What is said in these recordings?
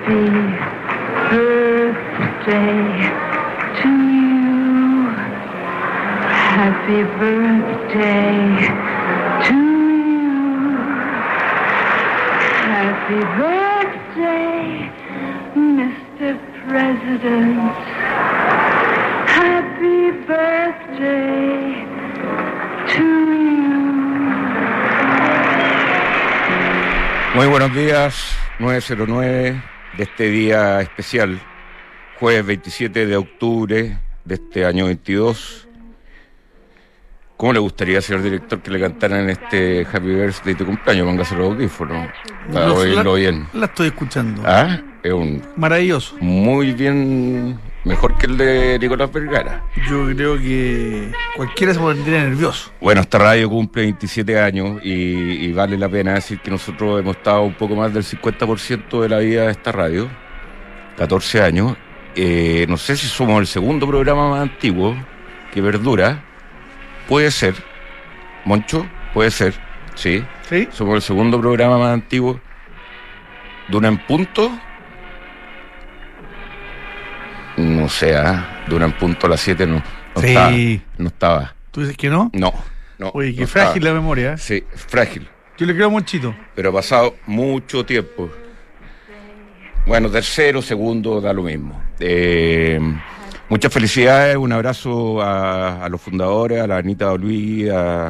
Happy birthday to you. Happy birthday to you. Happy birthday, Mr. President. Happy birthday to you. Muy buenos días, 909 de este día especial, jueves 27 de octubre de este año 22. ¿Cómo le gustaría, señor director, que le cantaran este Happy Birthday de tu cumpleaños? Póngase los audífonos para oírlo bien. La estoy escuchando. Ah, es un Maravilloso. muy bien, mejor que el de Nicolás Vergara. Yo creo que cualquiera se pondría nervioso. Bueno, esta radio cumple 27 años y, y vale la pena decir que nosotros hemos estado un poco más del 50% de la vida de esta radio, 14 años. Eh, no sé si somos el segundo programa más antiguo que Verdura. Puede ser. Moncho, puede ser. Sí. ¿Sí? Somos el segundo programa más antiguo. ¿De una en punto? No sé, ¿ah? en punto a las 7 no. No Sí. estaba. No estaba. ¿Tú dices que no? No. no Oye, qué no frágil estaba. la memoria. ¿eh? Sí, frágil. Yo le creo Monchito. Pero ha pasado mucho tiempo. Bueno, tercero, segundo, da lo mismo. Eh, muchas felicidades, un abrazo a, a los fundadores, a la Anita Luis, a,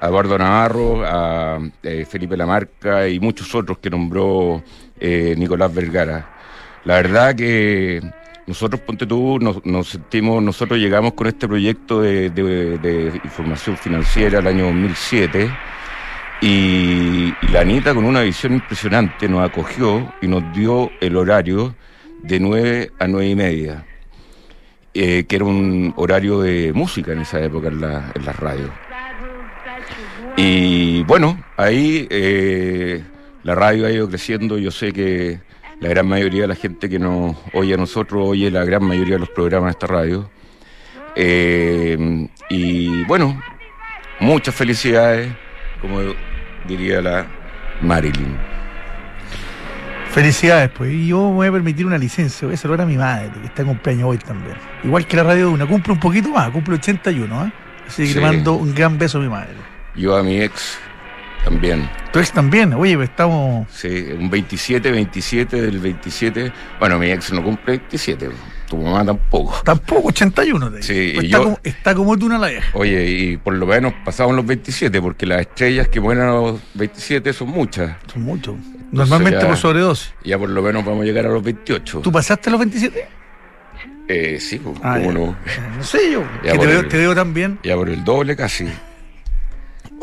a Eduardo Navarro, a eh, Felipe Lamarca y muchos otros que nombró eh, Nicolás Vergara. La verdad que nosotros, ponte tú, nos, nos sentimos, nosotros llegamos con este proyecto de, información financiera el año 2007 y, y la Anita con una visión impresionante nos acogió y nos dio el horario de 9 a 9 y media, eh, que era un horario de música en esa época en la, en la radio. Y bueno, ahí eh, la radio ha ido creciendo. Yo sé que la gran mayoría de la gente que nos oye a nosotros oye la gran mayoría de los programas de esta radio. Eh, y bueno, muchas felicidades, como diría la Marilyn. Felicidades, pues. Y yo me voy a permitir una licencia. Voy a saludar a mi madre, que está en cumpleaños hoy también. Igual que la radio de una. Cumple un poquito más, cumple 81, ¿eh? Así que Sí. le mando un gran beso a mi madre. Yo a mi ex también. Tu ex también. Oye, pues estamos. Sí, un 27, 27 del 27. Bueno, mi ex no cumple 27, tu mamá tampoco. Tampoco 81. te digo. Sí, Pues y está, yo- como, está como tú una la vieja. Oye, y por lo menos pasamos los 27, porque las estrellas que mueren a los 27 son muchas. Son muchos. Normalmente ya- por sobredosis. Ya por lo menos vamos a llegar a los 28. ¿Tú pasaste los 27? Eh, sí, pues, Ah, cómo ya. no. No sé yo. Ya que te veo, el- te veo tan bien. Ya por el doble casi.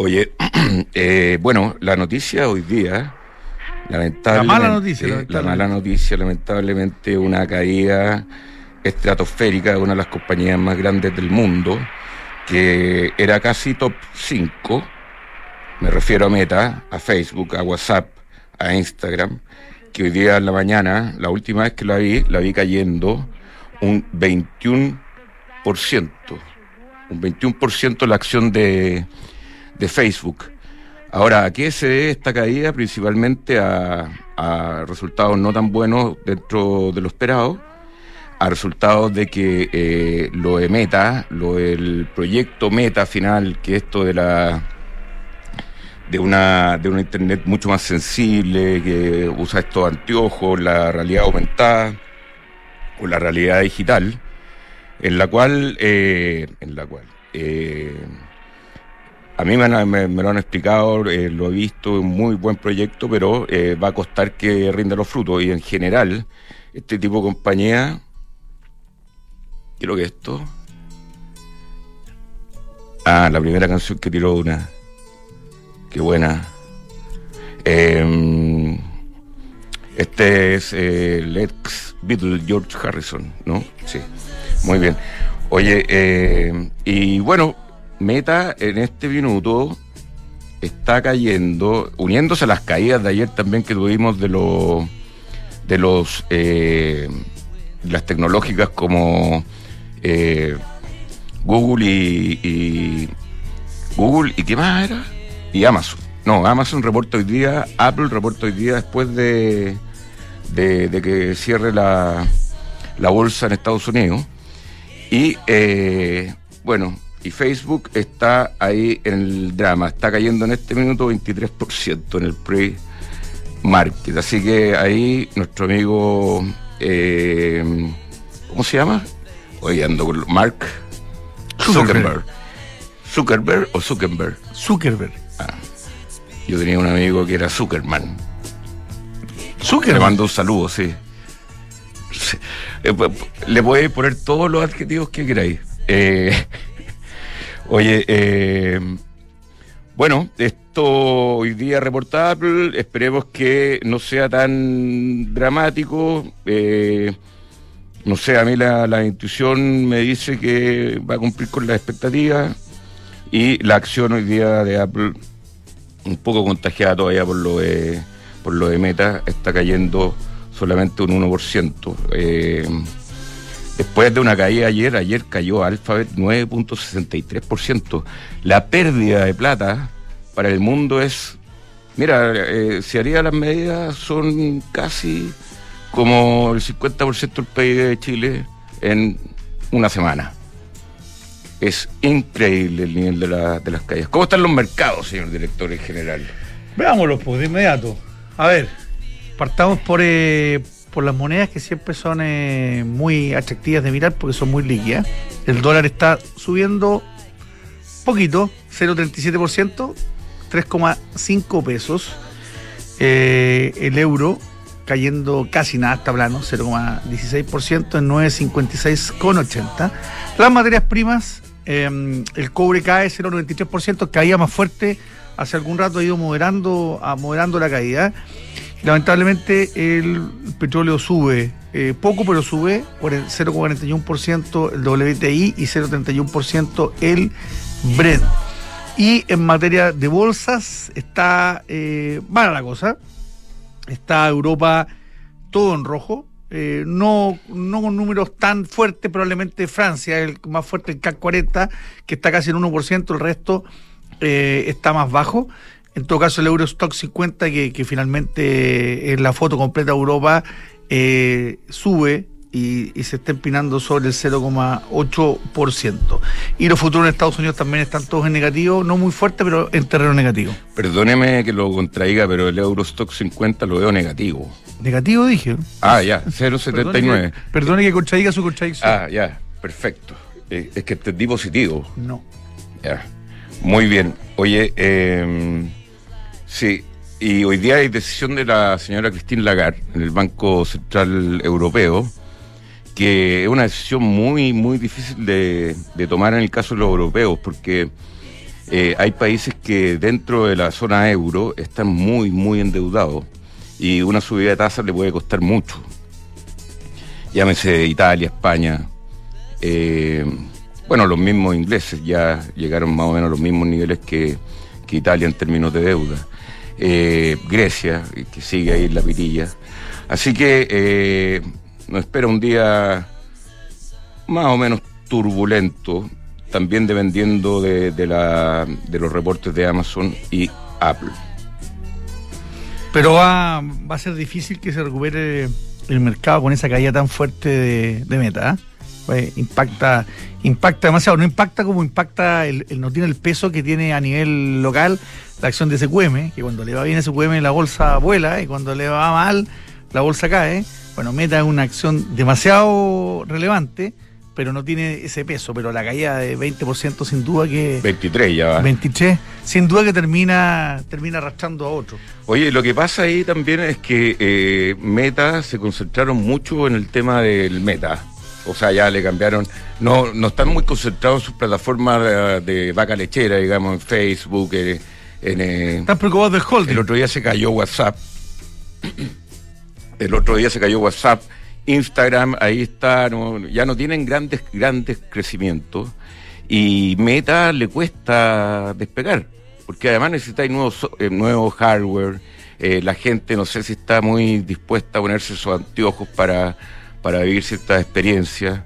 Oye, eh, bueno, la noticia hoy día, lamentablemente. La mala noticia, La lamentablemente. mala noticia, lamentablemente, una caída estratosférica de una de las compañías más grandes del mundo, que era casi top 5. Me refiero a Meta, a Facebook, a WhatsApp, a Instagram, que hoy día en la mañana, la última vez que la vi, la vi cayendo un 21%. Un 21% la acción de, de Facebook. Ahora, ¿a qué se debe esta caída? Principalmente a, resultados no tan buenos dentro de lo esperado, a resultados de que eh, lo de Meta, lo del proyecto Meta final, que esto de la de una de una internet mucho más sensible, que usa estos anteojos, la realidad aumentada o la realidad digital, en la cual, eh, en la cual, eh, a mí me, lo han explicado, eh, lo he visto, un muy buen proyecto, pero eh, va a costar que rinda los frutos. Y en general, este tipo de compañía, creo que esto. Ah, la primera canción que tiró una. Qué buena. Eh, este es eh, el ex Beatle George Harrison, ¿no? Sí, muy bien. Oye, y bueno, Meta en este minuto está cayendo, uniéndose a las caídas de ayer también que tuvimos de los de los eh, las tecnológicas como eh, Google y, y Google y qué más era y Amazon. No, Amazon reporta hoy día, Apple reporta hoy día después de de, que cierre la, la bolsa en Estados Unidos. Y eh, bueno, y Facebook está ahí en el drama, está cayendo en este minuto 23% en el pre-market. Así que ahí nuestro amigo, eh, ¿cómo se llama? Hoy ando con Mark Zuckerberg. Zuckerberg o Zuckerberg. Zuckerberg. Yo tenía un amigo que era Zuckerman. Le Zuckerberg. mando un saludo, sí. Eh, Le podéis poner todos los adjetivos que queráis. Eh, oye, eh, bueno, esto hoy día reporta Apple. Esperemos que no sea tan dramático. Eh, no sé, a mí la, la intuición me dice que va a cumplir con las expectativas. Y la acción hoy día de Apple un poco contagiada todavía por lo de, por lo de Meta, está cayendo solamente un 1%. Eh, después de una caída ayer, ayer cayó Alphabet 9.63%. La pérdida de plata para el mundo es, mira, eh, si haría las medidas son casi como el 50% del PIB de Chile en una semana. Es increíble el nivel de, la- de las calles. ¿Cómo están los mercados, señor director en general? Veámoslo, pues, de inmediato. A ver, partamos por, eh, por las monedas que siempre son eh, muy atractivas de mirar porque son muy líquidas. El dólar está subiendo poquito, 0,37%, 3,5 pesos. Eh, el euro cayendo casi nada, está plano, 0,16% en 9,56,80. Las materias primas, eh, el cobre cae 0,93%, caía más fuerte hace algún rato, ha ido moderando, moderando la caída. Lamentablemente el petróleo sube eh, poco, pero sube por el 0,41% el WTI y 0,31% el Brent. Y en materia de bolsas está eh, mala la cosa. Está Europa todo en rojo. eh, no, no con números tan fuertes, probablemente Francia, el más fuerte, el CAC 40, que está casi en 1%, el resto está más bajo. En todo caso, el Eurostock 50, que, que finalmente en la foto completa de Europa eh, sube y, y se está empinando sobre el 0,8%. Y los futuros en Estados Unidos también están todos en negativo, no muy fuerte, pero en terreno negativo. Perdóneme que lo contraiga, pero el Eurostock 50 lo veo negativo. Negativo dije. Ah, ya, Perdone 0,79. que, perdone que contradiga su contradicción. Ah, ya, perfecto. Eh, es que entendí positivo. No. Ya. Muy bien. Oye, eh, sí, y hoy día hay decisión de la señora Christine Lagarde en el Banco Central Europeo, que es una decisión muy, muy difícil de, tomar en el caso de los europeos, porque eh, hay países que dentro de la zona euro están muy, muy endeudados y una subida de tasas le puede costar mucho. Llámese Italia, España. eh, bueno, los mismos ingleses ya llegaron más o menos a los mismos niveles que, que Italia en términos de deuda. Eh, Grecia, que sigue ahí en la pitilla. Así que eh, nos espera un día más o menos turbulento, también dependiendo de, los reportes de Amazon y Apple. Pero va, va a ser difícil que se recupere el mercado con esa caída tan fuerte de, de meta. ¿eh? Pues impacta, impacta demasiado. No impacta como impacta, el, el- no tiene el peso que tiene a nivel local la acción de SQM, que cuando le va bien a SQM la bolsa vuela y cuando le va mal la bolsa cae. Bueno, Meta es una acción demasiado relevante, pero no tiene ese peso. Pero la caída de 20% sin duda que... 23 ya va. 23, sin duda que termina, termina arrastrando a otro. Oye, lo que pasa ahí también es que eh, Meta se concentraron mucho en el tema del Meta. O sea, ya le cambiaron. No, no están muy concentrados en sus plataformas de, de vaca lechera, digamos, en Facebook, eh, en, eh, Están preocupados del holding. el otro día se cayó WhatsApp. El otro día se cayó WhatsApp. Instagram, ahí está, no- ya no tienen grandes, grandes crecimientos. Y Meta le cuesta despegar, porque además necesitáis nuevos, eh, nuevo hardware. eh, la gente no sé si está muy dispuesta a ponerse sus anteojos para, para vivir ciertas experiencias.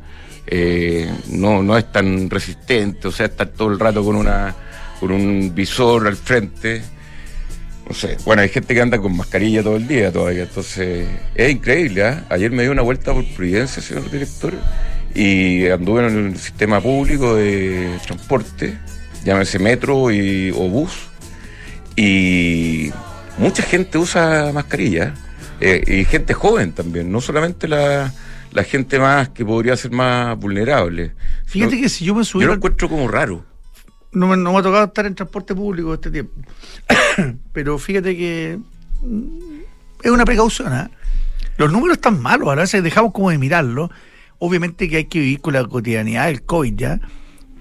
Eh, no, no es tan resistente, o sea, estar todo el rato con, una, con un visor al frente. no sé. Bueno, hay gente que anda con mascarilla todo el día todavía, entonces es increíble. ¿ah? Ayer me dio una vuelta por Providencia, señor director, y anduve en el sistema público de transporte, llámese metro o bus, y mucha gente usa mascarilla, eh, y gente joven también, no solamente la, la gente más que podría ser más vulnerable. Fíjate No- que si yo me Yo subiera lo al- encuentro como raro. no me, no me ha tocado estar en transporte público este tiempo. Pero fíjate que mm, es una precaución. ¿ah? Los números están malos, a veces dejamos como de mirarlos. Obviamente que hay que vivir con la cotidianidad del COVID ya,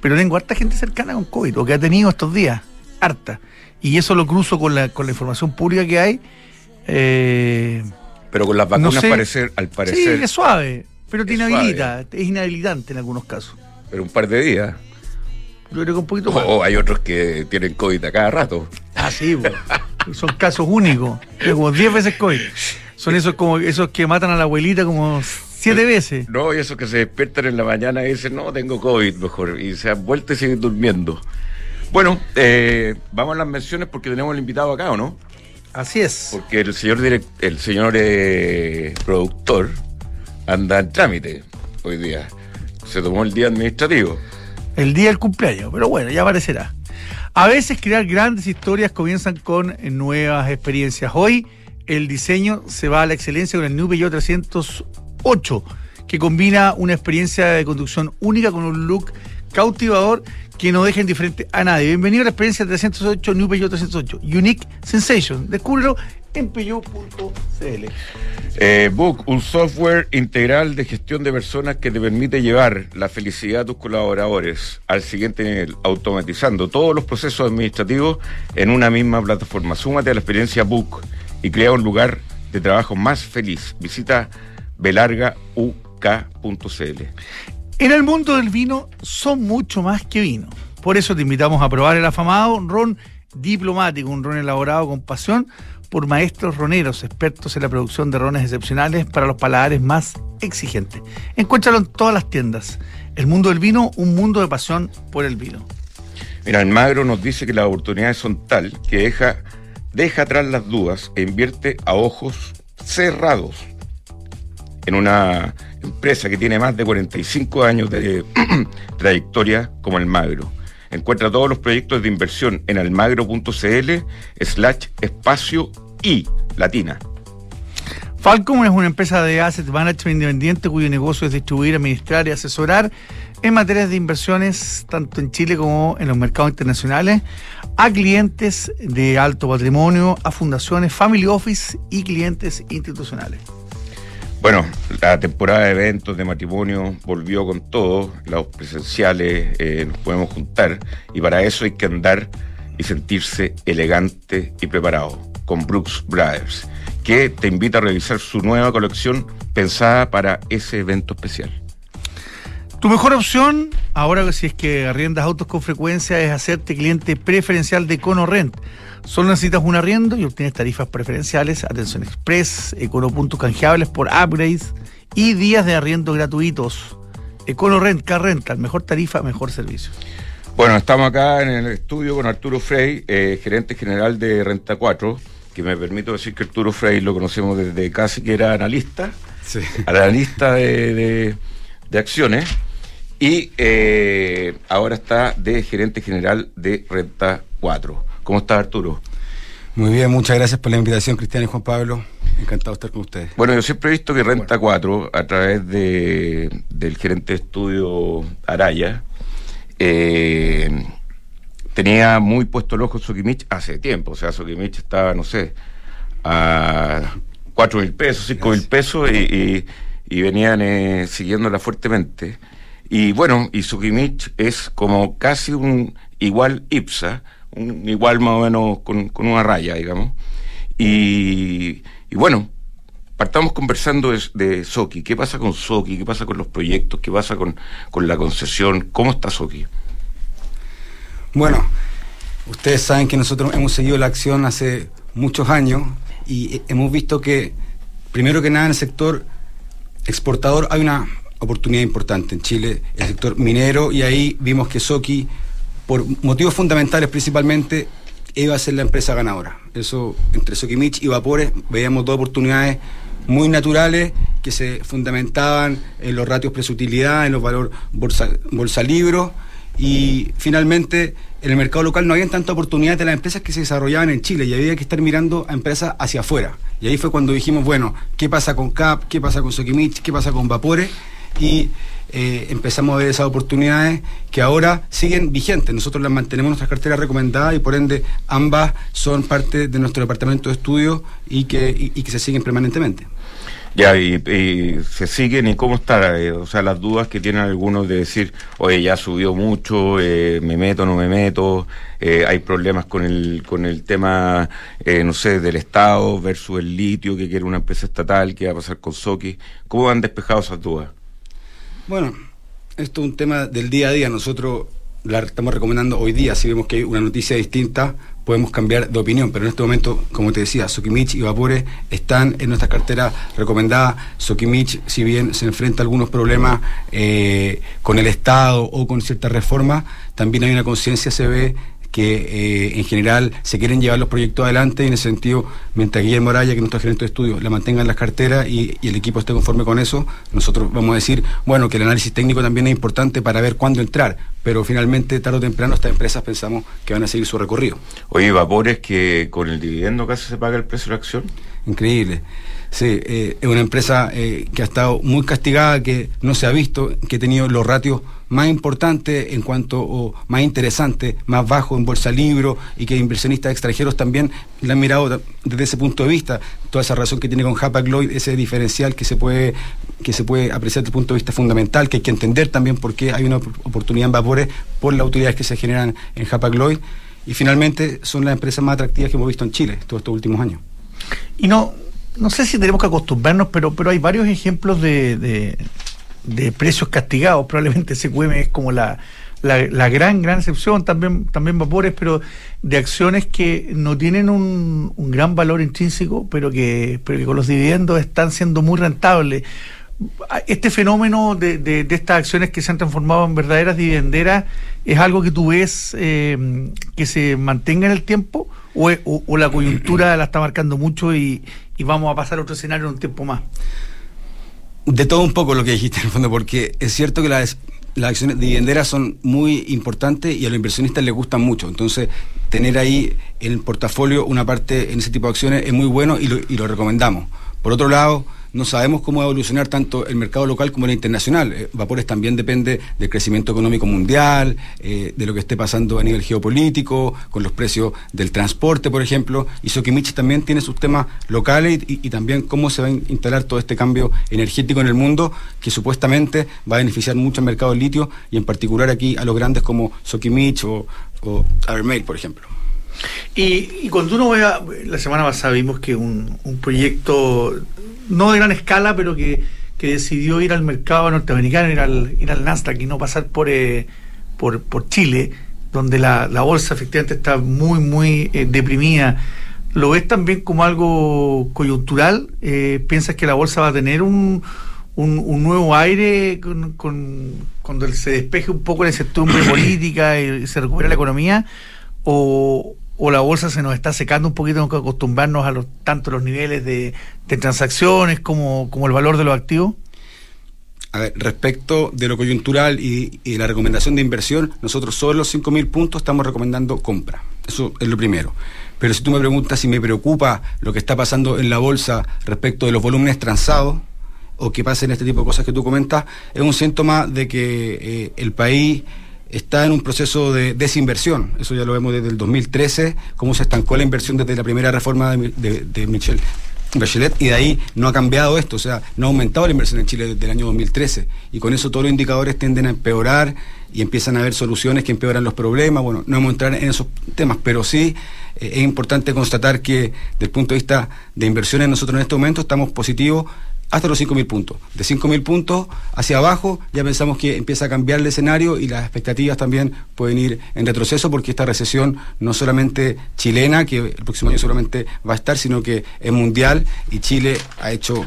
pero tengo harta gente cercana con COVID, o que ha tenido estos días, harta. Y eso lo cruzo con la, con la información pública que hay. Eh, Pero con las No vacunas sé. parecer, al parecer, sí, es suave, pero te es inhabilita, es inhabilitante en algunos casos. pero un par de días. Yo creo que un poquito más. o hay otros que tienen COVID a cada rato. Ah, sí, po. son casos únicos. Es como 10 veces COVID. Son esos como esos que matan a la abuelita como siete veces. No, y esos que se despiertan en la mañana y dicen, no, tengo COVID mejor. Y se han vuelto y siguen durmiendo. Bueno, eh, vamos a las menciones porque tenemos el invitado acá, ¿o no? Así es. Porque el señor direct- el señor eh, productor anda en trámite hoy día. Se tomó el día administrativo. El día del cumpleaños, pero bueno, ya aparecerá. A veces crear grandes historias comienzan con eh, nuevas experiencias. Hoy el diseño se va a la excelencia con el New Peugeot 308, que combina una experiencia de conducción única con un look cautivador que no deja indiferente a nadie. Bienvenido a la experiencia 308 New Peugeot 308. Unique Sensation. Descúbrelo en peugeot.cl. Eh, Book, un software integral de gestión de personas que te permite llevar la felicidad a tus colaboradores al siguiente nivel, automatizando todos los procesos administrativos en una misma plataforma. Súmate a la experiencia Book y crea un lugar de trabajo más feliz. Visita belargauk.cl. En el mundo del vino son mucho más que vino. Por eso te invitamos a probar el afamado ron diplomático, un ron elaborado con pasión por maestros roneros, expertos en la producción de rones excepcionales para los paladares más exigentes. Encuéntralo en todas las tiendas. El mundo del vino, un mundo de pasión por el vino. Mira, el Magro nos dice que las oportunidades son tal que deja, deja atrás las dudas e invierte a ojos cerrados en una empresa que tiene más de 45 años de trayectoria como el Magro. Encuentra todos los proyectos de inversión en almagro.cl slash espacio y latina. Falcom es una empresa de asset management independiente cuyo negocio es distribuir, administrar y asesorar en materias de inversiones tanto en Chile como en los mercados internacionales a clientes de alto patrimonio, a fundaciones, family office y clientes institucionales. Bueno, la temporada de eventos de matrimonio volvió con todo, los presenciales eh, nos podemos juntar y para eso hay que andar y sentirse elegante y preparado con Brooks Brothers, que te invita a revisar su nueva colección pensada para ese evento especial. Tu mejor opción, ahora que si es que arriendas autos con frecuencia, es hacerte cliente preferencial de EconoRent. Solo necesitas un arriendo y obtienes tarifas preferenciales, atención express, econopuntos canjeables por upgrades y días de arriendo gratuitos. EconoRent, Car Rental, mejor tarifa, mejor servicio. Bueno, estamos acá en el estudio con Arturo Frey, eh, gerente general de Renta 4, que me permito decir que Arturo Frey lo conocemos desde casi que era analista. Sí. analista de, de- de acciones y eh, ahora está de gerente general de Renta 4. ¿Cómo está Arturo? Muy bien, muchas gracias por la invitación, Cristian y Juan Pablo. Encantado de estar con ustedes. Bueno, yo siempre he visto que Renta 4, a través de, del gerente de estudio Araya, eh, tenía muy puesto el ojo Sokimich hace tiempo. O sea, Sokimich estaba, no sé, a 4 mil pesos, 5 mil pesos y, y- y venían eh, siguiéndola fuertemente. Y bueno, y Sukimich es como casi un igual IPSA, un igual más o menos con, con una raya, digamos. Y, y bueno, partamos conversando de, de. ¿Qué pasa con Soki? ¿Qué pasa con los proyectos? ¿Qué pasa con, con la concesión? ¿Cómo está Soki? Bueno, ustedes saben que nosotros hemos seguido la acción hace muchos años y hemos visto que, primero que nada, en el sector exportador hay una oportunidad importante en Chile, el sector minero, y ahí vimos que Soki, por motivos fundamentales principalmente, iba a ser la empresa ganadora. Eso, entre Sokimich y Vapores, veíamos dos oportunidades muy naturales que se fundamentaban en los ratios presutilidad, en los valores bolsa, bolsa libro y finalmente en el mercado local no había tanta oportunidad de las empresas que se desarrollaban en Chile y había que estar mirando a empresas hacia afuera. Y ahí fue cuando dijimos, bueno, ¿qué pasa con CAP? ¿Qué pasa con Sokimich? ¿Qué pasa con Vapores? Y eh, empezamos a ver esas oportunidades que ahora siguen vigentes. Nosotros las mantenemos en nuestras carteras recomendadas y por ende ambas son parte de nuestro departamento de estudio y que, y, que se siguen permanentemente. Ya, y, se siguen, ¿y cómo está? Eh, o sea, las dudas que tienen algunos de decir, oye, ya subió mucho, eh, me meto, no me meto, eh, hay problemas con el, con el tema, no sé, del Estado versus el litio, que quiere una empresa estatal, qué va a pasar con Soki. ¿Cómo han despejado esas dudas? Bueno, esto es un tema del día a día. Nosotros la estamos recomendando hoy día. Si vemos que hay una noticia distinta, podemos cambiar de opinión. Pero en este momento, como te decía, Sokimich y Vapores están en nuestra cartera recomendada. Sokimich, si bien se enfrenta a algunos problemas eh, con el Estado o con ciertas reformas, también hay una conciencia, se ve, que eh, en general se quieren llevar los proyectos adelante y en ese sentido, mientras Guillermo Araya, que es nuestro gerente de estudio, la mantenga en las carteras y, y, el equipo esté conforme con eso, nosotros vamos a decir, bueno, que el análisis técnico también es importante para ver cuándo entrar, pero finalmente, tarde o temprano, estas empresas pensamos que van a seguir su recorrido. Oye, Vapores, que con el dividendo casi se paga el precio de la acción. Increíble. Sí, eh, es una empresa eh, que ha estado muy castigada, que no se ha visto, que ha tenido los ratios más importantes en cuanto, o más interesantes, más bajos en bolsa libro y que inversionistas extranjeros también la han mirado desde ese punto de vista. Toda esa relación que tiene con Hapag Lloyd, ese diferencial que se puede que se puede apreciar desde el punto de vista fundamental, que hay que entender también por qué hay una oportunidad en vapores por las utilidades que se generan en Hapag Lloyd. Y finalmente son las empresas más atractivas que hemos visto en Chile todos estos últimos años. Y no, no sé si tenemos que acostumbrarnos, pero, pero hay varios ejemplos de, de precios castigados. Probablemente SQM es como la, la, gran, gran excepción, también, también vapores, pero de acciones que no tienen un, un gran valor intrínseco, pero que, pero que con los dividendos están siendo muy rentables. Este fenómeno de, de, estas acciones que se han transformado en verdaderas dividenderas es algo que tú ves eh, que se mantenga en el tiempo o, o, o la coyuntura la está marcando mucho y, y vamos a pasar a otro escenario en un tiempo más. De todo un poco lo que dijiste en el fondo, porque es cierto que las, acciones dividenderas son muy importantes y a los inversionistas les gustan mucho. Entonces, tener ahí en el portafolio una parte en ese tipo de acciones es muy bueno y lo, y lo recomendamos. Por otro lado, no sabemos cómo va a evolucionar tanto el mercado local como el internacional. Eh, Vapores también depende del crecimiento económico mundial, eh, de lo que esté pasando a nivel geopolítico, con los precios del transporte, por ejemplo. Y Sokimich también tiene sus temas locales y, y, también cómo se va a instalar todo este cambio energético en el mundo, que supuestamente va a beneficiar mucho al mercado del litio y en particular aquí a los grandes como Sokimich o, o Avermail, por ejemplo. Y, y, cuando uno vea, la semana pasada vimos que un, un proyecto, no de gran escala, pero que, que, decidió ir al mercado norteamericano, ir al, ir al Nasdaq y no pasar por, eh, por, por, Chile, donde la, la, bolsa efectivamente está muy, muy eh, deprimida. ¿Lo ves también como algo coyuntural? Eh, ¿Piensas que la bolsa va a tener un, un, un nuevo aire con, con, cuando se despeje un poco la incertidumbre política y se recupera la economía? ¿O, o la bolsa se nos está secando un poquito, tenemos que acostumbrarnos a los, tanto los niveles de, transacciones como, el valor de los activos? A ver, respecto de lo coyuntural y, y la recomendación de inversión, nosotros sobre los 5.000 puntos estamos recomendando compra. Eso es lo primero. Pero si tú me preguntas si me preocupa lo que está pasando en la bolsa respecto de los volúmenes transados, o que pasen este tipo de cosas que tú comentas, es un síntoma de que eh, el país está en un proceso de desinversión. Eso ya lo vemos desde el 2013, cómo se estancó la inversión desde la primera reforma de, de, Michel Bachelet y de ahí no ha cambiado esto, o sea, no ha aumentado la inversión en Chile desde el año 2013 y con eso todos los indicadores tienden a empeorar y empiezan a haber soluciones que empeoran los problemas. Bueno, no vamos a entrar en esos temas, pero sí eh, es importante constatar que desde el punto de vista de inversiones nosotros en este momento estamos positivos hasta los 5.000 puntos. De 5.000 puntos hacia abajo ya pensamos que empieza a cambiar el escenario y las expectativas también pueden ir en retroceso porque esta recesión no solamente chilena, que el próximo año seguramente va a estar, sino que es mundial y Chile ha hecho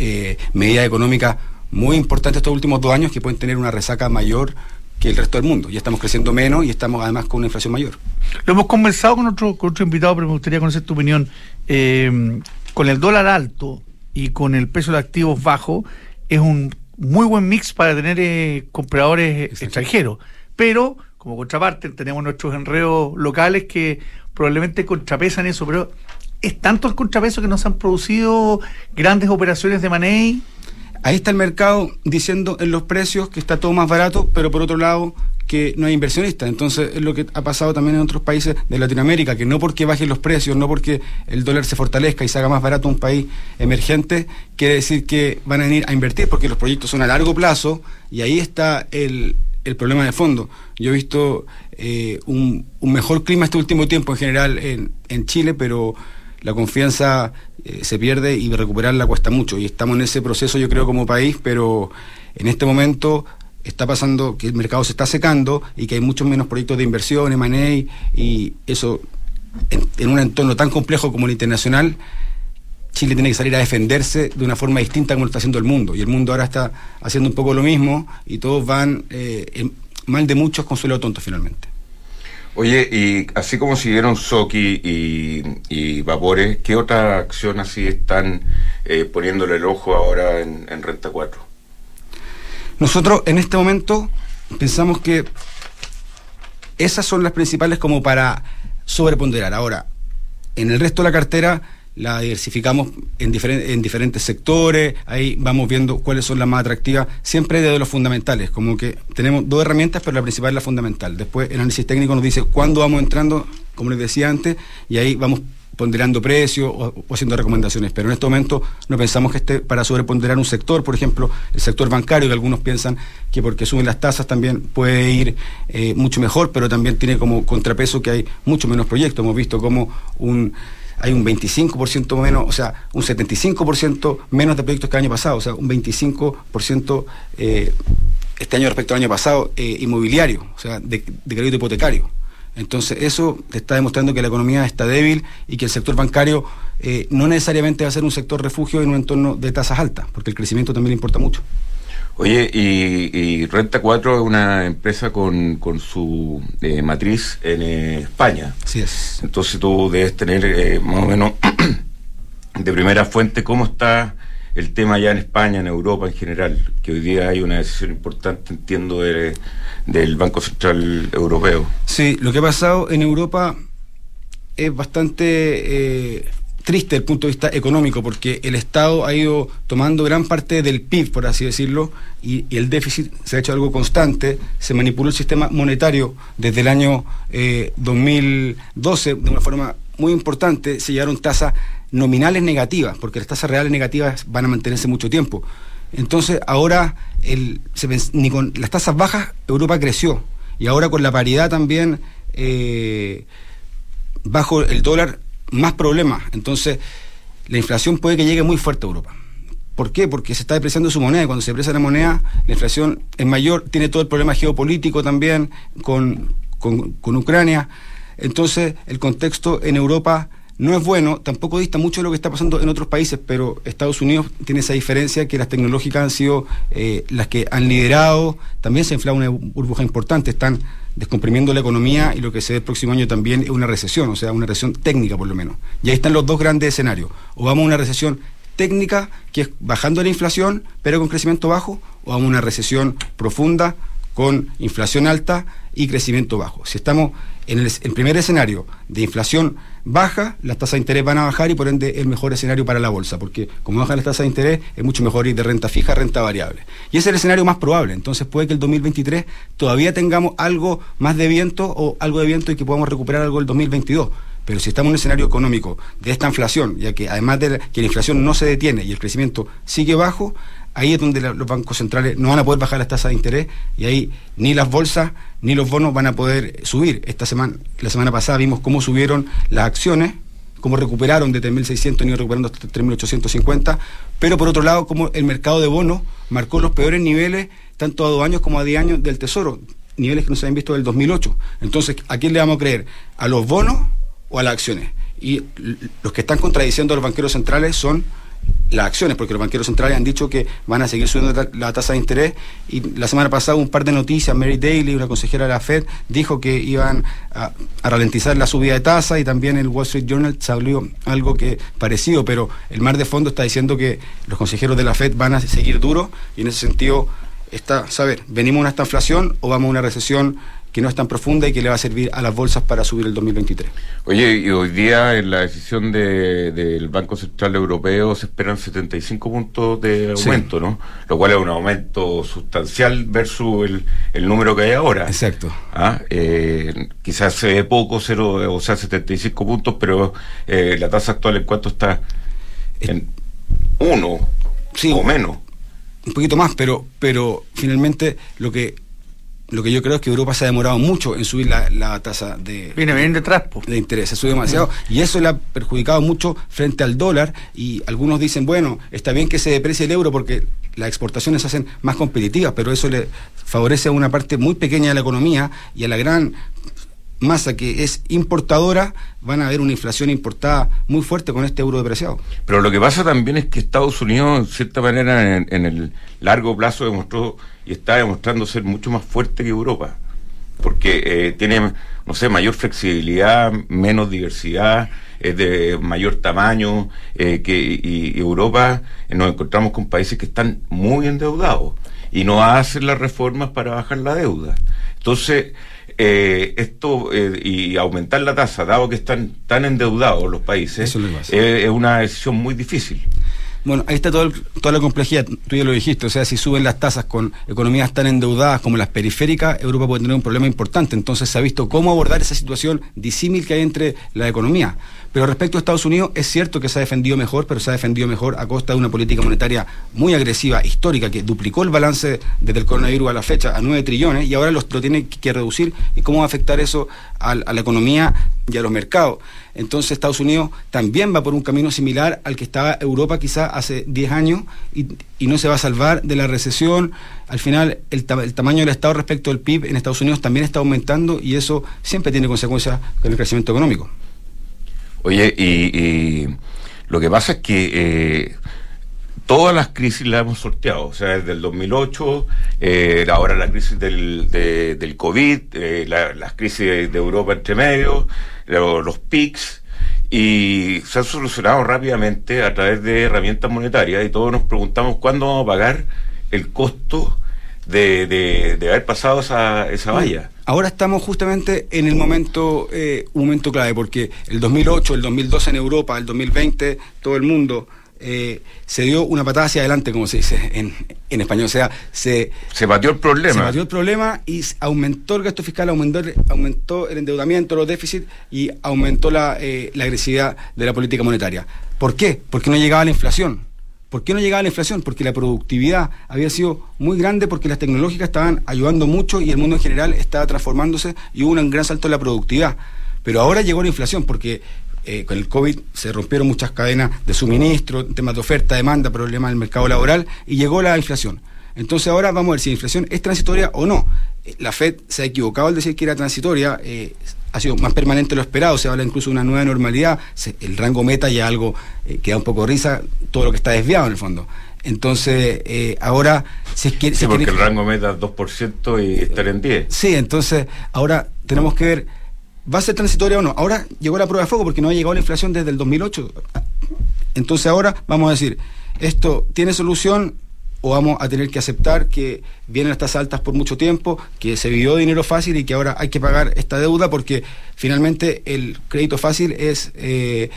eh, medidas económicas muy importantes estos últimos dos años que pueden tener una resaca mayor que el resto del mundo. Ya estamos creciendo menos y estamos además con una inflación mayor. Lo hemos conversado con otro, con otro invitado, pero me gustaría conocer tu opinión. Eh, con el dólar alto y con el peso de activos bajo, es un muy buen mix para tener eh, compradores extranjeros. Pero, como contraparte, tenemos nuestros enredos locales que probablemente contrapesan eso, pero es tanto el contrapeso que nos han producido grandes operaciones de money Ahí está el mercado diciendo en los precios que está todo más barato, pero por otro lado que no hay inversionistas. Entonces es lo que ha pasado también en otros países de Latinoamérica, que no porque bajen los precios, no porque el dólar se fortalezca y se haga más barato un país emergente, quiere decir que van a venir a invertir porque los proyectos son a largo plazo y ahí está el, el problema de fondo. Yo he visto eh, un, un, mejor clima este último tiempo en general en, en Chile, pero la confianza eh, se pierde y recuperarla cuesta mucho. Y estamos en ese proceso, yo creo, como país, pero en este momento está pasando que el mercado se está secando y que hay muchos menos proyectos de inversión, M&A, y eso, en, un entorno tan complejo como el internacional, Chile tiene que salir a defenderse de una forma distinta como lo está haciendo el mundo. Y el mundo ahora está haciendo un poco lo mismo y todos van eh, mal de muchos con suelo tonto finalmente. Oye, y así como siguieron Soki y, y, Vapores, ¿qué otra acción así están eh, poniéndole el ojo ahora en, en, Renta 4? Nosotros en este momento pensamos que esas son las principales como para sobreponderar. Ahora, en el resto de la cartera la diversificamos en, en diferentes sectores, ahí vamos viendo cuáles son las más atractivas, siempre desde los fundamentales, como que tenemos dos herramientas, pero la principal es la fundamental. Después el análisis técnico nos dice cuándo vamos entrando, como les decía antes, y ahí vamos ponderando precios o, haciendo recomendaciones. Pero en este momento no pensamos que esté para sobreponderar un sector, por ejemplo, el sector bancario, que algunos piensan que porque suben las tasas también puede ir eh, mucho mejor, pero también tiene como contrapeso que hay mucho menos proyectos. Hemos visto como un hay un 25% menos, o sea, un 75% menos de proyectos que el año pasado, o sea, un 25% eh, este año respecto al año pasado eh, inmobiliario, o sea, de crédito hipotecario. Entonces, eso te está demostrando que la economía está débil y que el sector bancario eh, no necesariamente va a ser un sector refugio en un entorno de tasas altas, porque el crecimiento también le importa mucho. Oye, y, y, Renta 4 es una empresa con, con su eh, matriz en eh, España. Así es. Entonces tú debes tener eh, más o menos de primera fuente cómo está el tema ya en España, en Europa en general, que hoy día hay una decisión importante, entiendo, de, del Banco Central Europeo. Sí, lo que ha pasado en Europa es bastante triste desde el punto de vista económico, porque el Estado ha ido tomando gran parte del PIB, por así decirlo, y, y el déficit se ha hecho algo constante. Se manipuló el sistema monetario desde el año eh, 2012 de una forma muy importante. Se llegaron tasas nominales negativas, porque las tasas reales negativas van a mantenerse mucho tiempo. Entonces, ahora, el, se, ni con las tasas bajas, Europa creció. Y ahora con la paridad también eh, bajo el dólar, más problemas. Entonces, la inflación puede que llegue muy fuerte a Europa. ¿Por qué? Porque se está depreciando su moneda y cuando se deprecia la moneda, la inflación es mayor, tiene todo el problema geopolítico también con, con, con Ucrania. Entonces, el contexto en Europa no es bueno, tampoco dista mucho de lo que está pasando en otros países, pero Estados Unidos tiene esa diferencia que las tecnológicas han sido eh, las que han liderado, también se ha inflado una burbuja importante, están descomprimiendo la economía y lo que se ve el próximo año también es una recesión, o sea, una recesión técnica por lo menos. Y ahí están los dos grandes escenarios. O vamos a una recesión técnica, que es bajando la inflación, pero con crecimiento bajo, o vamos a una recesión profunda, con inflación alta y crecimiento bajo. Si estamos en el, el, primer escenario de inflación baja, las tasas de interés van a bajar y por ende el mejor escenario para la bolsa, porque como bajan las tasas de interés es mucho mejor ir de renta fija a renta variable. Y ese es el escenario más probable, entonces puede que el 2023 todavía tengamos algo más de viento o algo de viento y que podamos recuperar algo el 2022. Pero si estamos en un escenario económico de esta inflación, ya que además de que la inflación no se detiene y el crecimiento sigue bajo, ahí es donde los bancos centrales no van a poder bajar las tasas de interés y ahí ni las bolsas ni los bonos van a poder subir. Esta semana, la semana pasada vimos cómo subieron las acciones, cómo recuperaron de 3.600 y iban recuperando hasta 3.850, pero por otro lado, como el mercado de bonos marcó los peores niveles, tanto a dos años como a diez años del Tesoro, niveles que no se habían visto del 2008. Entonces, ¿a quién le vamos a creer? ¿A los bonos o a las acciones? Y los que están contradiciendo a los banqueros centrales son las acciones, porque los banqueros centrales han dicho que van a seguir subiendo la, tasa de interés. Y la semana pasada un par de noticias, Mary Daly, una consejera de la Fed, dijo que iban a, ralentizar la subida de tasa y también el Wall Street Journal salió algo que parecido, pero el mar de fondo está diciendo que los consejeros de la Fed van a seguir duros y en ese sentido está, saber, ¿venimos a una esta inflación o vamos a una recesión que no es tan profunda y que le va a servir a las bolsas para subir el 2023. Oye, y hoy día en la decisión de- del Banco Central Europeo se esperan 75 puntos de Sí. aumento, ¿no? Lo cual es un aumento sustancial versus el, el número que hay ahora. Exacto. Ah, eh, quizás se ve poco, cero, o sea, 75 puntos, pero eh, la tasa actual en cuánto está en uno Sí. o menos. un poquito más, pero, pero finalmente lo que lo que yo creo es que Europa se ha demorado mucho en subir la, la tasa de, Viene bien detrás, de interés, se sube demasiado y eso le ha perjudicado mucho frente al dólar y algunos dicen, bueno, está bien que se deprecie el euro porque las exportaciones se hacen más competitivas, pero eso le favorece a una parte muy pequeña de la economía y a la gran masa que es importadora van a haber una inflación importada muy fuerte con este euro depreciado. Pero lo que pasa también es que Estados Unidos, en cierta manera, en, el largo plazo demostró y está demostrando ser mucho más fuerte que Europa. Porque eh, tiene, no sé, mayor flexibilidad, menos diversidad, es de mayor tamaño, eh, que y, y Europa eh, nos encontramos con países que están muy endeudados y no hacen las reformas para bajar la deuda. Entonces, eh, esto eh, y aumentar la tasa, dado que están tan endeudados los países, es lo eh, es una decisión muy difícil. Bueno, ahí está todo el- toda la complejidad, tú ya lo dijiste, o sea, si suben las tasas con economías tan endeudadas como las periféricas, Europa puede tener un problema importante, entonces se ha visto cómo abordar esa situación disímil que hay entre la economía. Pero respecto a Estados Unidos, es cierto que se ha defendido mejor, pero se ha defendido mejor a costa de una política monetaria muy agresiva, histórica, que duplicó el balance desde el coronavirus a la fecha a 9 trillones y ahora los, lo tiene que reducir. ¿Y cómo va a afectar eso a la economía y a los mercados? Entonces Estados Unidos también va por un camino similar al que estaba Europa quizá hace 10 años y, no se va a salvar de la recesión. Al final el, ta- el tamaño del Estado respecto al PIB en Estados Unidos también está aumentando y eso siempre tiene consecuencias con el crecimiento económico. Oye, y, lo que pasa es que eh, todas las crisis las hemos sorteado, o sea, desde el 2008, eh, ahora la crisis del, de- del COVID, eh, la- las crisis de, de Europa entre medio, lo- los PICs, y se han solucionado rápidamente a través de herramientas monetarias y todos nos preguntamos cuándo vamos a pagar el costo de, de- de haber pasado esa, esa valla. Ahora estamos justamente en el momento, eh, un momento clave, porque el 2008, el 2012 en Europa, el 2020, todo el mundo eh, se dio una patada hacia adelante, como se dice en, en español. O sea, se, Se batió el problema. se batió el problema y aumentó el gasto fiscal, aumentó, el- aumentó el endeudamiento, los déficits y aumentó la, eh, la agresividad de la política monetaria. ¿Por qué? Porque no llegaba la inflación. ¿Por qué no llegaba la inflación? Porque la productividad había sido muy grande porque las tecnológicas estaban ayudando mucho y el mundo en general estaba transformándose y hubo un gran salto en la productividad. Pero ahora llegó la inflación porque eh, con el COVID se rompieron muchas cadenas de suministro, temas de oferta, demanda, problemas del mercado laboral y llegó la inflación. Entonces ahora vamos a ver si la inflación es transitoria o no. Eh, La Fed se ha equivocado al decir que era transitoria, eh, ha sido más permanente de lo esperado, se habla incluso de una nueva normalidad, se- el rango meta ya algo eh, que da un poco de risa, todo lo que está desviado en el fondo. Entonces, eh, ahora, si es que... si Sí, porque el rango meta es 2% y estar en 10. Sí, entonces ahora tenemos que ver, ¿va a ser transitoria o no? Ahora llegó la prueba de fuego porque no ha llegado la inflación desde el 2008. Entonces ahora vamos a decir, ¿esto tiene solución o vamos a tener que aceptar que vienen estas altas por mucho tiempo, que se vivió dinero fácil y que ahora hay que pagar esta deuda porque finalmente el crédito fácil es eh,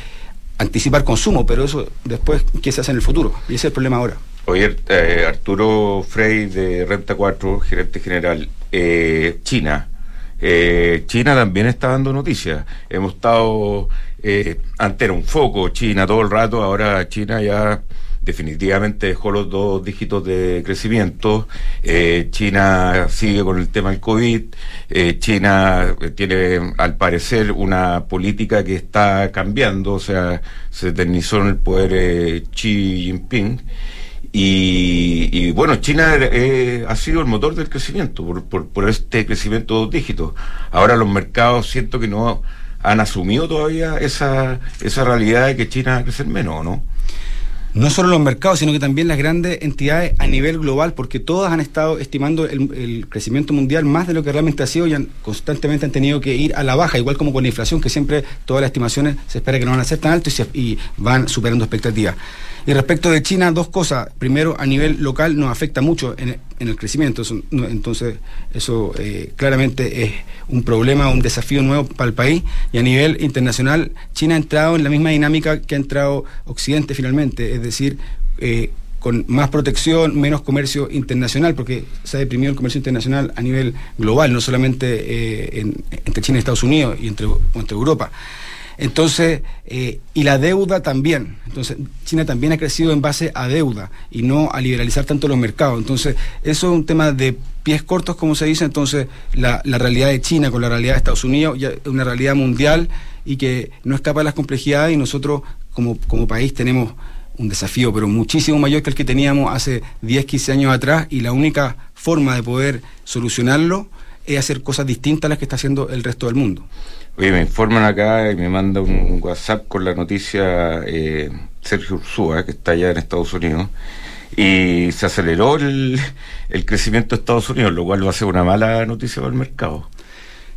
anticipar consumo, pero eso después, ¿qué se hace en el futuro? Y ese es el problema ahora. Oye, eh, Arturo Frey de Renta 4, gerente general, eh, China. Eh, China también está dando noticias. Hemos estado eh, ante era un foco China todo el rato, ahora China ya definitivamente dejó los dos dígitos de crecimiento. Eh, China sigue con el tema del COVID. Eh, China tiene, al parecer, una política que está cambiando, o sea, se eternizó en el poder eh, Xi Jinping. Y, bueno, China eh, ha sido el motor del crecimiento, por, este crecimiento de dos dígitos. Ahora los mercados siento que no han asumido todavía esa, esa realidad de que China va a crecer menos, ¿o ¿no? No solo los mercados, sino que también las grandes entidades a nivel global, porque todas han estado estimando el, crecimiento mundial más de lo que realmente ha sido y constantemente han tenido que ir a la baja, igual como con la inflación, que siempre todas las estimaciones se espera que no van a ser tan altas y, van superando expectativas. Y respecto de China, dos cosas. Primero, a nivel local nos afecta mucho en el crecimiento. Eso, entonces, eso eh, claramente es un problema, un desafío nuevo para el país. Y a nivel internacional, China ha entrado en la misma dinámica que ha entrado Occidente finalmente. Es decir, eh, con más protección, menos comercio internacional, porque se ha deprimido el comercio internacional a nivel global, no solamente eh, en- entre China y Estados Unidos y entre, entre Europa. Entonces, eh, y la deuda también. Entonces, China también ha crecido en base a deuda y no a liberalizar tanto los mercados. Entonces, eso es un tema de pies cortos, como se dice. Entonces, la, la realidad de China con la realidad de Estados Unidos es una realidad mundial y que no escapa de las complejidades y nosotros como, como país tenemos un desafío, pero muchísimo mayor que el que teníamos hace 10, 15 años atrás y la única forma de poder solucionarlo es hacer cosas distintas a las que está haciendo el resto del mundo. Oye, me informan acá y me manda un WhatsApp con la noticia eh, Sergio Ursúa, que está allá en Estados Unidos, y se aceleró el, el crecimiento de Estados Unidos, lo cual va a ser una mala noticia para el mercado.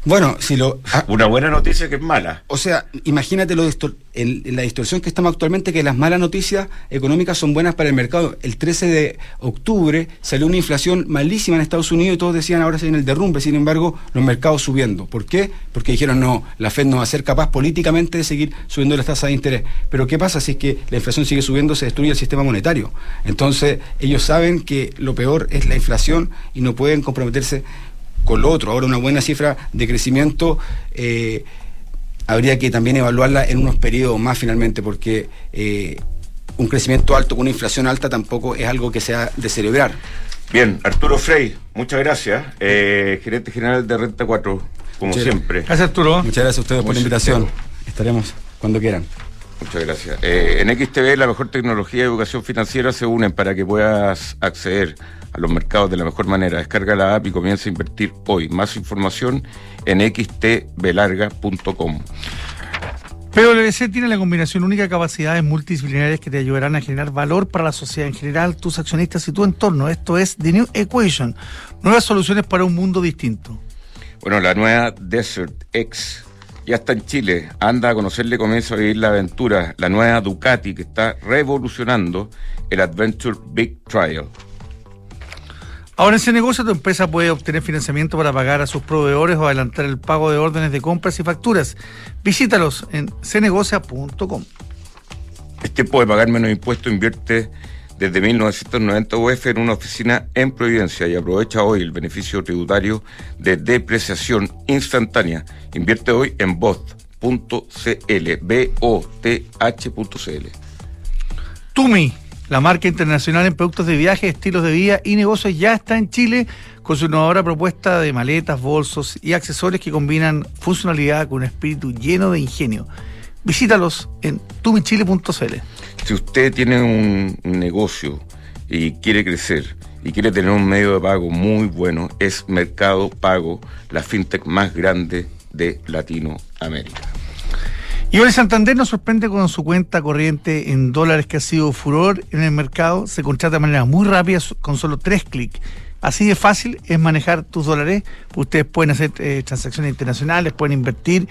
Bueno, si lo... ah, Una buena noticia que es mala. O sea, imagínate lo distor- la distorsión que estamos actualmente, que las malas noticias económicas son buenas para el mercado. El 13 de octubre salió una inflación malísima en Estados Unidos y todos decían ahora se viene el derrumbe. Sin embargo, los mercados subiendo. ¿Por qué? Porque dijeron no, la Fed no va a ser capaz políticamente de seguir subiendo las tasas de interés. Pero ¿qué pasa si es que la inflación sigue subiendo? Se destruye el sistema monetario. Entonces, ellos saben que lo peor es la inflación y no pueden comprometerse con lo otro. Ahora una buena cifra de crecimiento eh, habría que también evaluarla en unos periodos más finalmente, porque eh, un crecimiento alto con una inflación alta tampoco es algo que sea de celebrar. Bien, Arturo Frey, muchas gracias. Eh, gerente general de Renta 4, como Muchas siempre. Gracias, Arturo. Muchas gracias a ustedes por la invitación. sincero. Estaremos cuando quieran. Muchas gracias. Eh, en XTV, la mejor tecnología y educación financiera se unen para que puedas acceder a los mercados de la mejor manera. Descarga la app y comienza a invertir hoy. Más información en xtbelarga.com. PwC tiene la combinación única de capacidades multidisciplinarias que te ayudarán a generar valor para la sociedad en general, tus accionistas y tu entorno. Esto es The New Equation, nuevas soluciones para un mundo distinto. Bueno, la nueva Desert X ya está en Chile. Anda a conocerle, comienza a vivir la aventura. La nueva Ducati que está revolucionando el Adventure Big Trial. Ahora en Cenegocia tu empresa puede obtener financiamiento para pagar a sus proveedores o adelantar el pago de órdenes de compras y facturas. Visítalos en cenegocia.com. Es tiempo de pagar menos impuestos. Invierte desde 1990 UF en una oficina en Providencia y aprovecha hoy el beneficio tributario de depreciación instantánea. Invierte hoy en bot.cl, B-O-T-H.cl. Tumi, la marca internacional en productos de viaje, estilos de vida y negocios, ya está en Chile con su innovadora propuesta de maletas, bolsos y accesorios que combinan funcionalidad con un espíritu lleno de ingenio. Visítalos en tumichile.cl. Si usted tiene un negocio y quiere crecer y quiere tener un medio de pago muy bueno, es Mercado Pago, la fintech más grande de Latinoamérica. Y hoy Santander nos sorprende con su cuenta corriente en dólares que ha sido furor en el mercado. Se contrata de manera muy rápida con solo tres clics. Así de fácil es manejar tus dólares. Ustedes pueden hacer eh, transacciones internacionales, pueden invertir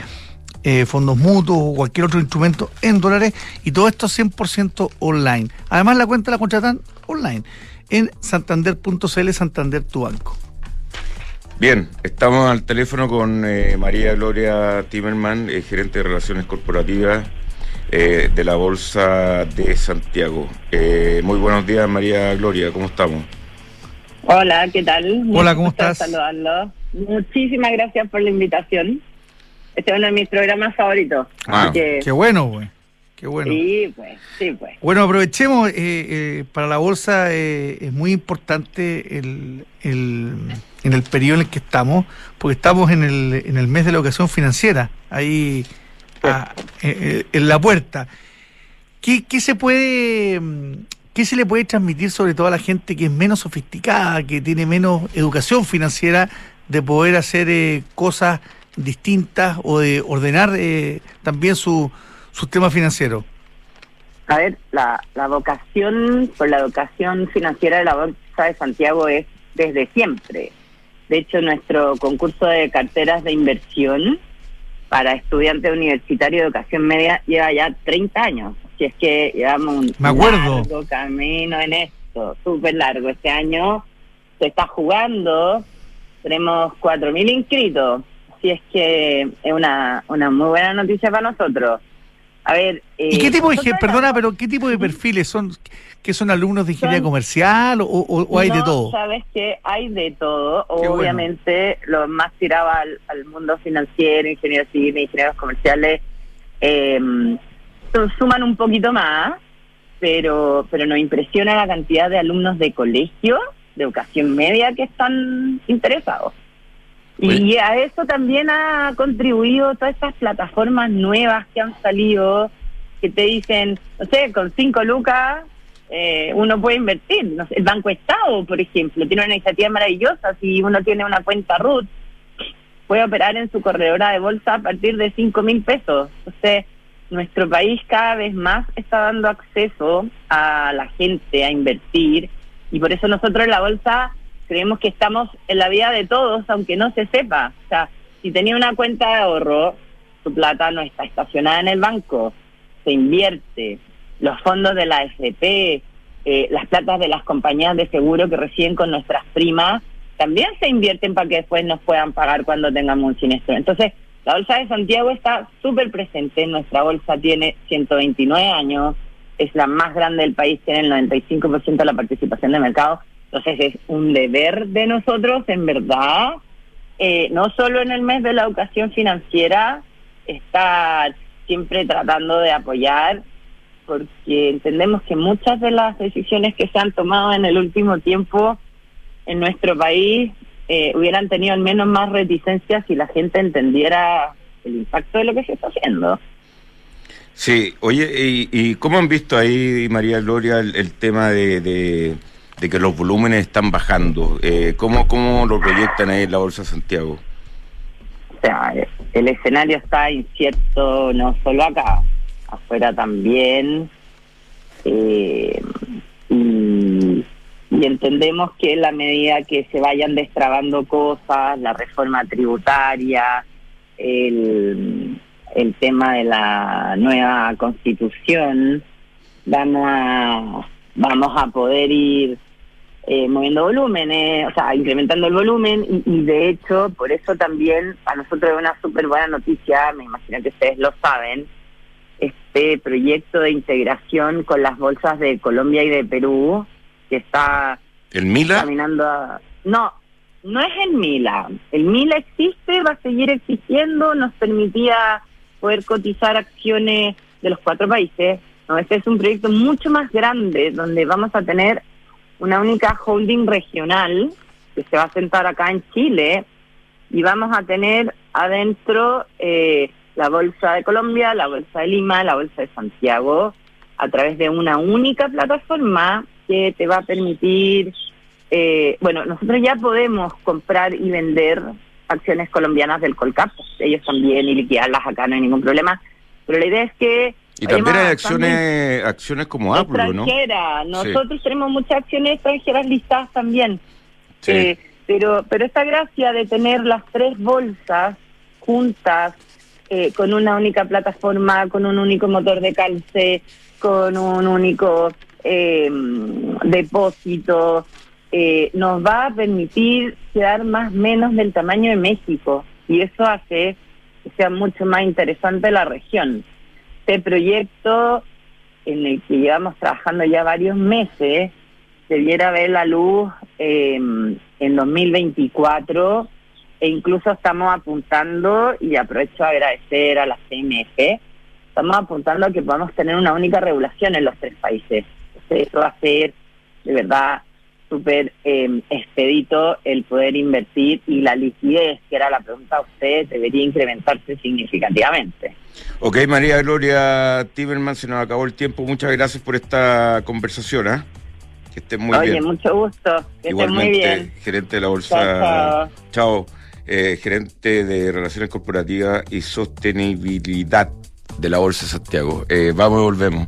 eh, fondos mutuos o cualquier otro instrumento en dólares y todo esto 100% online. Además la cuenta la contratan online en santander.cl, Santander tu banco. Bien, estamos al teléfono con eh, María Gloria Timerman, eh, gerente de Relaciones Corporativas eh, de la Bolsa de Santiago. Eh, muy buenos días, María Gloria, ¿cómo estamos? Hola, ¿qué tal? Hola, ¿cómo estás? Saludarlo. Muchísimas gracias por la invitación. Este es uno de mis programas favoritos. Ah, Así que, Qué bueno, güey. Qué bueno. Sí, pues, sí, pues. Bueno, aprovechemos, eh, eh, para la bolsa eh, es muy importante el, el- en el periodo en el que estamos, porque estamos en el, en el mes de la educación financiera, ahí ah, eh, eh, en la puerta. ¿Qué, qué se puede, mm, qué se le puede transmitir sobre todo a la gente que es menos sofisticada, que tiene menos educación financiera, de poder hacer eh, cosas distintas o de ordenar eh, también su, su tema financiero? A ver, la, la vocación por la educación financiera de la Bolsa de Santiago es desde siempre. De hecho, nuestro concurso de carteras de inversión para estudiantes universitarios de educación media lleva ya 30 años. Si es que llevamos un Me acuerdo. largo camino en esto, súper largo. Este año se está jugando, tenemos 4.000 inscritos. Así es que es una, una muy buena noticia para nosotros. A ver. ¿Y eh, qué tipo de perdona, pero qué tipo de perfiles son? ¿Que son alumnos de ingeniería Son- comercial o, o- o hay de todo? Sabes que hay de todo. Qué bueno. Obviamente, lo más tirado al, al mundo financiero, ingenieros civiles, ingenieros comerciales, eh, su- suman un poquito más, pero, pero nos impresiona la cantidad de alumnos de colegio, de educación media, que están interesados. Y a eso también ha contribuido todas estas plataformas nuevas que han salido, que te dicen, no sé, con cinco lucas eh, uno puede invertir. No sé, el Banco Estado, por ejemplo, tiene una iniciativa maravillosa. Si uno tiene una cuenta RUT, puede operar en su corredora de bolsa a partir de cinco mil pesos. Entonces, nuestro país cada vez más está dando acceso a la gente a invertir y por eso nosotros en la bolsa creemos que estamos en la vida de todos, aunque no se sepa. O sea, si tenía una cuenta de ahorro, tu plata no está estacionada en el banco, se invierte. Los fondos de la AFP, eh, las platas de las compañías de seguro que reciben con nuestras primas, también se invierten para que después nos puedan pagar cuando tengamos un siniestro. Entonces, la Bolsa de Santiago está súper presente. Nuestra bolsa tiene 129 años, es la más grande del país, tiene el 95% de la participación de mercado. Entonces, es un deber de nosotros, en verdad, eh, no solo en el mes de la educación financiera, estar siempre tratando de apoyar, porque entendemos que muchas de las decisiones que se han tomado en el último tiempo en nuestro país eh, hubieran tenido al menos más reticencia si la gente entendiera el impacto de lo que se está haciendo. Sí, oye, ¿y, y cómo han visto ahí, María Gloria, el, el tema de, de- de que los volúmenes están bajando? Eh, ¿cómo, ¿Cómo lo proyectan ahí en la Bolsa Santiago? El escenario está incierto no solo acá, afuera también. eh, y, y entendemos que en la medida que se vayan destrabando cosas, la reforma tributaria, el, el tema de la nueva constitución, vamos a, vamos a poder ir eh, moviendo volúmenes, o sea, incrementando el volumen y, y de hecho, por eso también a nosotros es una súper buena noticia, me imagino que ustedes lo saben, este proyecto de integración con las bolsas de Colombia y de Perú, que está ¿El Mila? caminando a... No, no es el Mila. El Mila existe, va a seguir existiendo, nos permitía poder cotizar acciones de los cuatro países. No, este es un proyecto mucho más grande, donde vamos a tener una única holding regional que se va a sentar acá en Chile y vamos a tener adentro eh, la Bolsa de Colombia, la Bolsa de Lima, la Bolsa de Santiago, a través de una única plataforma que te va a permitir, eh, bueno, nosotros ya podemos comprar y vender acciones colombianas del Colcap, ellos también, y liquidarlas acá, no hay ningún problema, pero la idea es que... Y también hay acciones, acciones como Apple, ¿no? Nosotros tenemos muchas acciones extranjeras listadas también. Sí. Eh, pero, pero esta gracia de tener las tres bolsas juntas, eh, con una única plataforma, con un único motor de calce, con un único eh, depósito, eh, nos va a permitir quedar más menos del tamaño de México. Y eso hace que sea mucho más interesante la región. Este proyecto en el que llevamos trabajando ya varios meses, debiera ver la luz eh, en 2024 e incluso estamos apuntando, y aprovecho a agradecer a la CMF, estamos apuntando a que podamos tener una única regulación en los tres países. Eso va a ser de verdad súper eh, expedito el poder invertir y la liquidez, que era la pregunta a ustedes, debería incrementarse significativamente. Ok, María Gloria Timerman, se nos acabó el tiempo. Muchas gracias por esta conversación, ¿ah? Que estén muy Oye, bien. mucho gusto, que estén muy Igualmente, bien. gerente de la Bolsa. Chao, Chao. Eh, gerente de Relaciones Corporativas y Sostenibilidad de la Bolsa de Santiago. Eh, vamos y volvemos.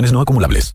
No acumulables.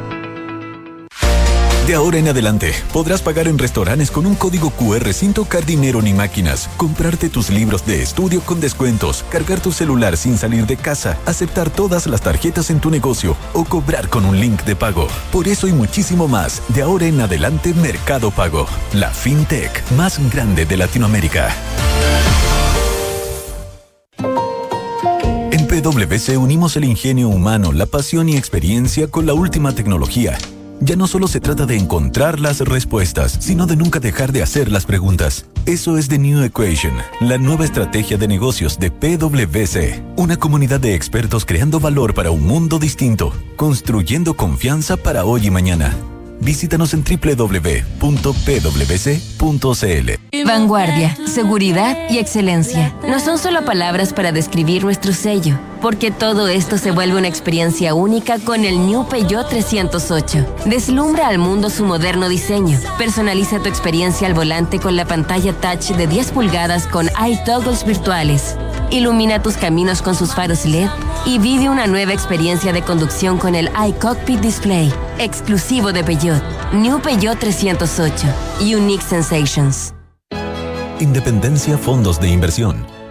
De ahora en adelante, podrás pagar en restaurantes con un código QR sin tocar dinero ni máquinas, comprarte tus libros de estudio con descuentos, cargar tu celular sin salir de casa, aceptar todas las tarjetas en tu negocio o cobrar con un link de pago. Por eso y muchísimo más, de ahora en adelante Mercado Pago, la fintech más grande de Latinoamérica. En PwC unimos el ingenio humano, la pasión y experiencia con la última tecnología ya no solo se trata de encontrar las respuestas, sino de nunca dejar de hacer las preguntas. Eso es The New Equation, la nueva estrategia de negocios de PwC. Una comunidad de expertos creando valor para un mundo distinto, construyendo confianza para hoy y mañana. Visítanos en www.pwc.cl. Vanguardia, seguridad y excelencia. No son solo palabras para describir nuestro sello, porque todo esto se vuelve una experiencia única con el New Peugeot 308. Deslumbra al mundo su moderno diseño. Personaliza tu experiencia al volante con la pantalla touch de 10 pulgadas con iToggles virtuales. Ilumina tus caminos con sus faros LED y vive una nueva experiencia de conducción con el iCockpit Display, exclusivo de Peugeot. New Peugeot 308. Unique Sensations. Independencia Fondos de Inversión.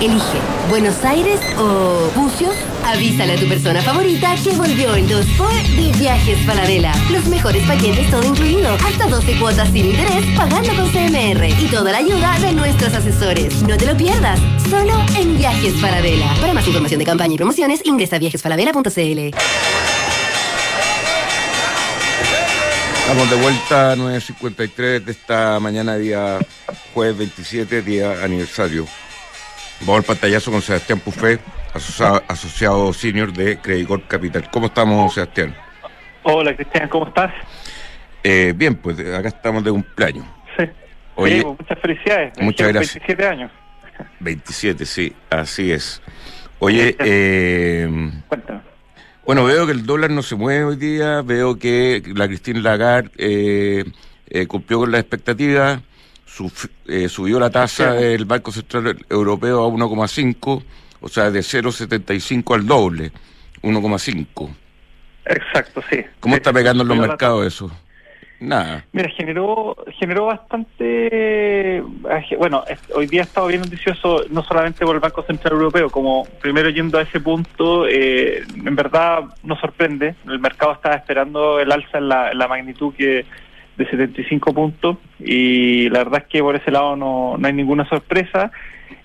elige Buenos Aires o Bucios. Avísale a tu persona favorita que volvió el 2 por de Viajes Falabella. Los mejores paquetes todo incluido. Hasta 12 cuotas sin interés pagando con CMR. Y toda la ayuda de nuestros asesores. No te lo pierdas. Solo en Viajes Falabella. Para más información de campaña y promociones, ingresa a viajesfalabella.cl. Estamos de vuelta a 9.53 de esta mañana, día jueves 27, día aniversario. Vamos al pantallazo con Sebastián Pufé, asociado, asociado senior de Credicor Capital. ¿Cómo estamos, Sebastián? Hola, Cristian, ¿cómo estás? Eh, bien, pues acá estamos de cumpleaños. Sí. Oye, Sí, muchas felicidades. Muchas gracias. 27 años. 27, sí, así es. Oye, eh, Cuéntame. bueno, veo que el dólar no se mueve hoy día, veo que la Christine Lagarde eh, eh, cumplió con las expectativas, eh, subió la tasa del Banco Central Europeo a 1,5, o sea, de 0,75 al doble, 1,5. Exacto, sí. ¿Cómo Sí, está pegando en los mercados eso? Nada. Mira, generó generó bastante. Bueno, es- hoy día ha estado bien noticioso, no solamente por el Banco Central Europeo, como primero yendo a ese punto, eh, en verdad nos sorprende. El mercado estaba esperando el alza en la, en la magnitud que de 75 puntos y la verdad es que por ese lado no, no hay ninguna sorpresa.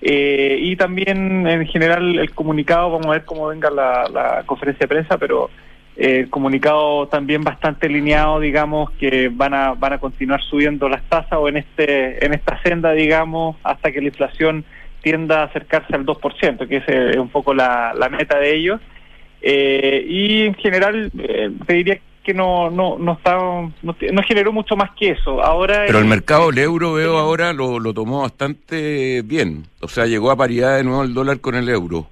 Eh, y también en general el comunicado, vamos a ver cómo venga la, conferencia de prensa, pero eh, el comunicado también bastante alineado, digamos, que van a van a continuar subiendo las tasas o en este en esta senda, digamos, hasta que la inflación tienda a acercarse al 2%, que es un poco la, la meta de ellos. Eh, y en general, eh, te diría que no no no está no, generó mucho más que eso. Ahora Pero el mercado, el euro, veo ahora, lo, lo tomó bastante bien. O sea, llegó a paridad de nuevo el dólar con el euro.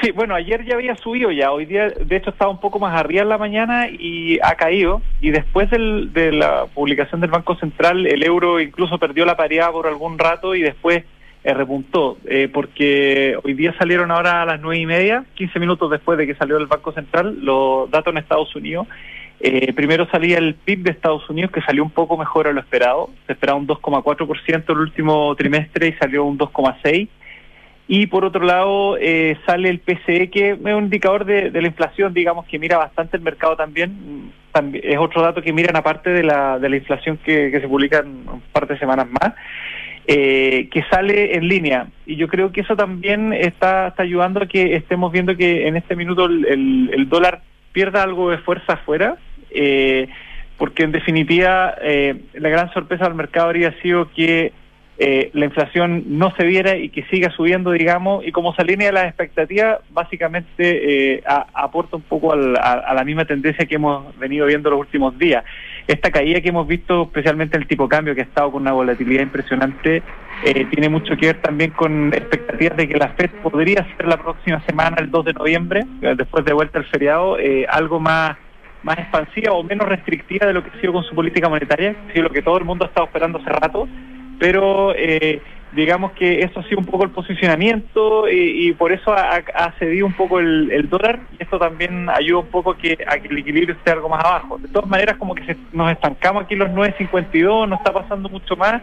Sí, bueno, ayer ya había subido ya, hoy día de hecho estaba un poco más arriba en la mañana y ha caído y después del- de la publicación del Banco Central el euro incluso perdió la paridad por algún rato y después eh, repuntó, eh, porque hoy día salieron ahora a las nueve y media, 15 minutos después de que salió el Banco Central, los datos en Estados Unidos. Eh, primero salía el PIB de Estados Unidos que salió un poco mejor a lo esperado, se esperaba un 2,4% el último trimestre y salió un 2,6%. Y por otro lado eh, sale el PCE, que es un indicador de, la inflación, digamos, que mira bastante el mercado también. También es otro dato que miran aparte de la, de la inflación que, que se publica en un par de semanas más, eh, que sale en línea. Y yo creo que eso también está, ayudando a que estemos viendo que en este minuto el, el- el dólar pierda algo de fuerza afuera. eh, porque en definitiva eh, la gran sorpresa del mercado habría sido que eh, la inflación no se viera y que siga subiendo, digamos, y como se alinea las expectativas, básicamente eh, aporta un poco al- a, la misma tendencia que hemos venido viendo los últimos días. Esta caída que hemos visto, especialmente el tipo cambio, que ha estado con una volatilidad impresionante, eh, tiene mucho que ver también con expectativas de que la FED podría ser la próxima semana, el 2 de noviembre, eh, después de vuelta al feriado, eh, algo más más expansiva o menos restrictiva de lo que ha sido con su política monetaria, que ha sido lo que todo el mundo ha estado esperando hace rato, pero eh, digamos que eso ha sido un poco el posicionamiento y, y por eso ha, cedido un poco el, dólar y esto también ayuda un poco que, a que el equilibrio esté algo más abajo. De todas maneras, como que se- nos estancamos aquí en los 9.52, no está pasando mucho más.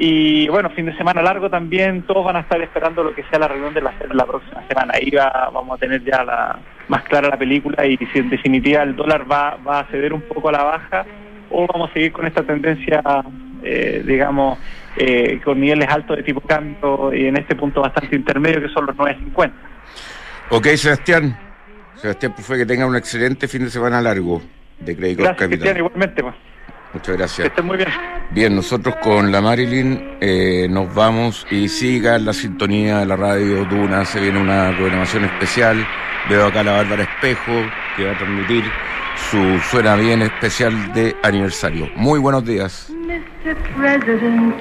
Y bueno, fin de semana largo también, todos van a estar esperando lo que sea la reunión de la, la próxima semana. Ahí va, vamos a tener ya la, más clara la película y si en definitiva el dólar va, va a ceder un poco a la baja o vamos a seguir con esta tendencia, eh, digamos, eh, con niveles altos de tipo cambio y en este punto bastante intermedio que son los 9.50. Ok, Sebastián. Sebastián Pufé, que tenga un excelente fin de semana largo de Corp Gracias, Cristian, Capital. igualmente. Pues. Muchas gracias. Que estén muy bien. Bien, nosotros con la Marilyn eh, nos vamos y sigan la sintonía de la radio Duna. Se viene una programación especial. Veo acá a la Bárbara Espejo que va a transmitir su Suena Bien especial de aniversario. Muy buenos días. Mr. President,